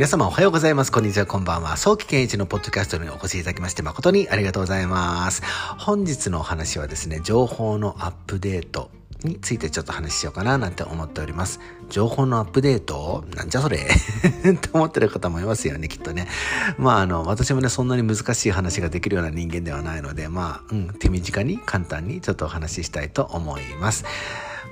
皆様おはようございます。こんにちは、こんばんは。早期健一のポッドキャストにお越しいただきまして誠にありがとうございます。本日のお話はですね、情報のアップデートについてちょっと話しようかななんて思っております。情報のアップデート？なんじゃそれ？って思ってる方もいますよね、きっとね。まああの、私もね、そんなに難しい話ができるような人間ではないので、まあ、うん、手短に簡単にちょっとお話ししたいと思います。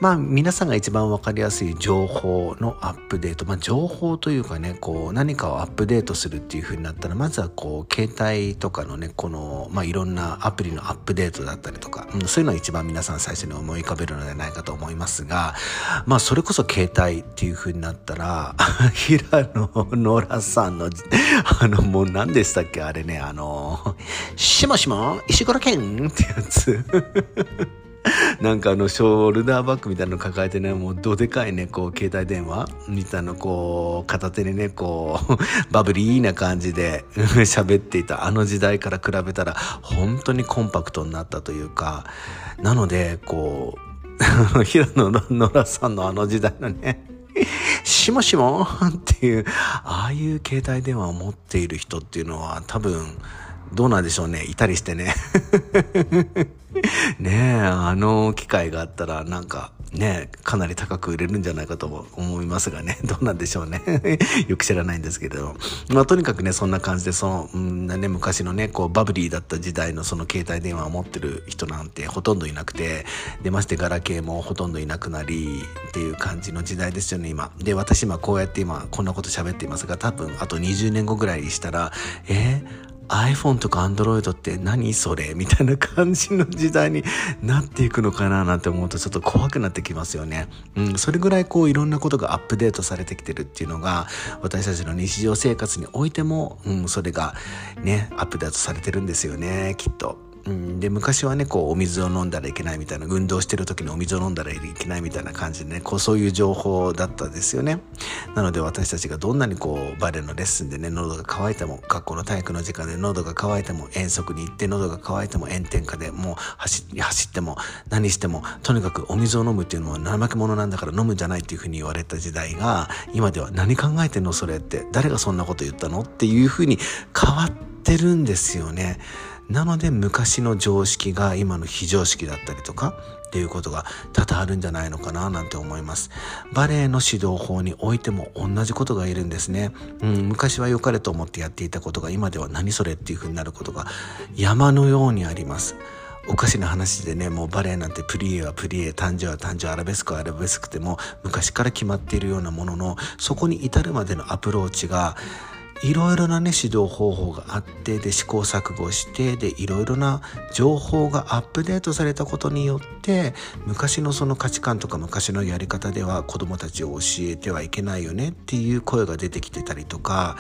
まあ皆さんが一番わかりやすい情報のアップデート、まあ情報というかね、こう何かをアップデートするっていう風になったら、まずはこう携帯とかのね、この、まあいろんなアプリのアップデートだったりとか、うん、そういうのが一番皆さん最初に思い浮かべるのではないかと思いますが、まあそれこそ携帯っていう風になったら、平野ノラさんの、あのもう何でしたっけあれね、あの、しもしも石黒県ってやつ。なんかあのショルダーバッグみたいなの抱えてねもうどでかいねこう携帯電話みたいなこう片手にねこう バブリーな感じで 喋っていた。あの時代から比べたら本当にコンパクトになったというかなのでこう平野ノラさんのあの時代のねしもしもっていうああいう携帯電話を持っている人っていうのは多分どうなんでしょうねいたりしてね ねえ、あの機会があったらなんかね、かなり高く売れるんじゃないかと思いますがね、どうなんでしょうね。よく知らないんですけど。まあとにかくね、そんな感じで、その、うんね、昔のね、こうバブリーだった時代のその携帯電話を持ってる人なんてほとんどいなくて、でましてガラケーもほとんどいなくなりっていう感じの時代ですよね、今。で、私今こうやって今こんなこと喋っていますが、多分あと20年後ぐらいしたら、えー iPhone とか Android って何それ？みたいな感じの時代になっていくのかななんて思うとちょっと怖くなってきますよね。うん、それぐらいこういろんなことがアップデートされてきてるっていうのが私たちの日常生活においても、うん、それがね、アップデートされてるんですよね、きっと。うん、で昔はねこうお水を飲んだらいけないみたいな運動してる時にお水を飲んだらいけないみたいな感じでねこうそういう情報だったですよねなので私たちがどんなにこうバレエのレッスンでね喉が渇いても学校の体育の時間で喉が渇いても遠足に行って喉が渇いても炎天下でもう走走っても何してもとにかくお水を飲むっていうのは怠け者なんだから飲むんじゃないっていうふうに言われた時代が今では何考えてんのそれって誰がそんなこと言ったのっていうふうに変わってるんですよね。なので昔の常識が今の非常識だったりとかっていうことが多々あるんじゃないのかななんて思います。バレエの指導法においても同じことが言えるんですね。うん、昔は良かれと思ってやっていたことが今では何それっていう風になることが山のようにあります。おかしな話でね、もうバレエなんてプリエはプリエ、誕生は誕生、アラベスクはアラベスクでも昔から決まっているようなものの、そこに至るまでのアプローチがいろいろなね指導方法があってで試行錯誤してでいろいろな情報がアップデートされたことによって昔のその価値観とか昔のやり方では子どもたちを教えてはいけないよねっていう声が出てきてたりとか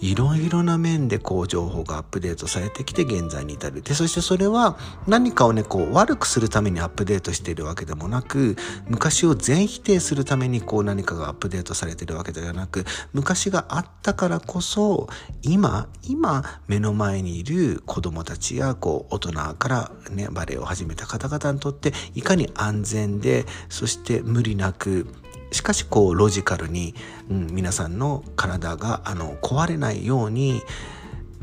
いろいろな面でこう情報がアップデートされてきて現在に至る。でそしてそれは何かをねこう悪くするためにアップデートしているわけでもなく昔を全否定するためにこう何かがアップデートされているわけではなく昔があったからこそ今今目の前にいる子どもたちやこう大人から、ね、バレエを始めた方々にとっていかに安全でそして無理なくしかしこうロジカルに、うん、皆さんの体があの壊れないように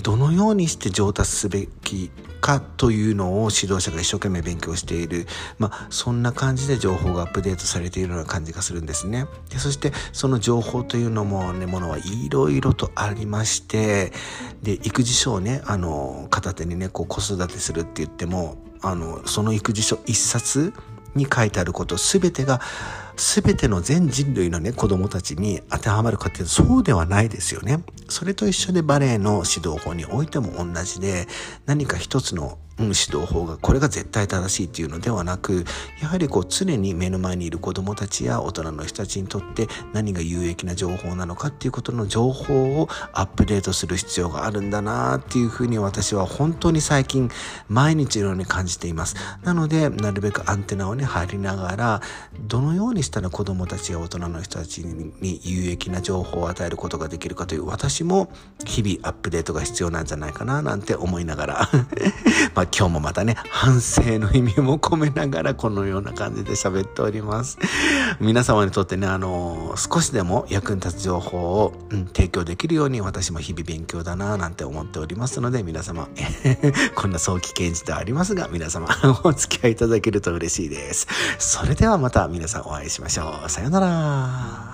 どのようにして上達すべきかというのを指導者が一生懸命勉強している、まあ、そんな感じで情報がアップデートされているような感じがするんですね。でそしてその情報というのもねものはいろいろとありましてで育児書をねあの片手にねこう子育てするって言ってもあのその育児書一冊に書いてあること全てが全ての全人類のね、子供たちに当てはまるかっていうとそうではないですよね。それと一緒でバレエの指導法においても同じで、何か一つの指導法がこれが絶対正しいっていうのではなくやはりこう常に目の前にいる子どもたちや大人の人たちにとって何が有益な情報なのかっていうことの情報をアップデートする必要があるんだなっていうふうに私は本当に最近毎日のように感じています。なのでなるべくアンテナをね張りながらどのようにしたら子どもたちや大人の人たちに有益な情報を与えることができるかという私も日々アップデートが必要なんじゃないかななんて思いながら。ま あ、今日もまたね、反省の意味も込めながらこのような感じで喋っております。皆様にとってね、あの少しでも役に立つ情報を、うん、提供できるように私も日々勉強だななんて思っておりますので、皆様、こんな早期検知ではありますが、皆様 お付き合いいただけると嬉しいです。それではまた皆さんお会いしましょう。さよなら。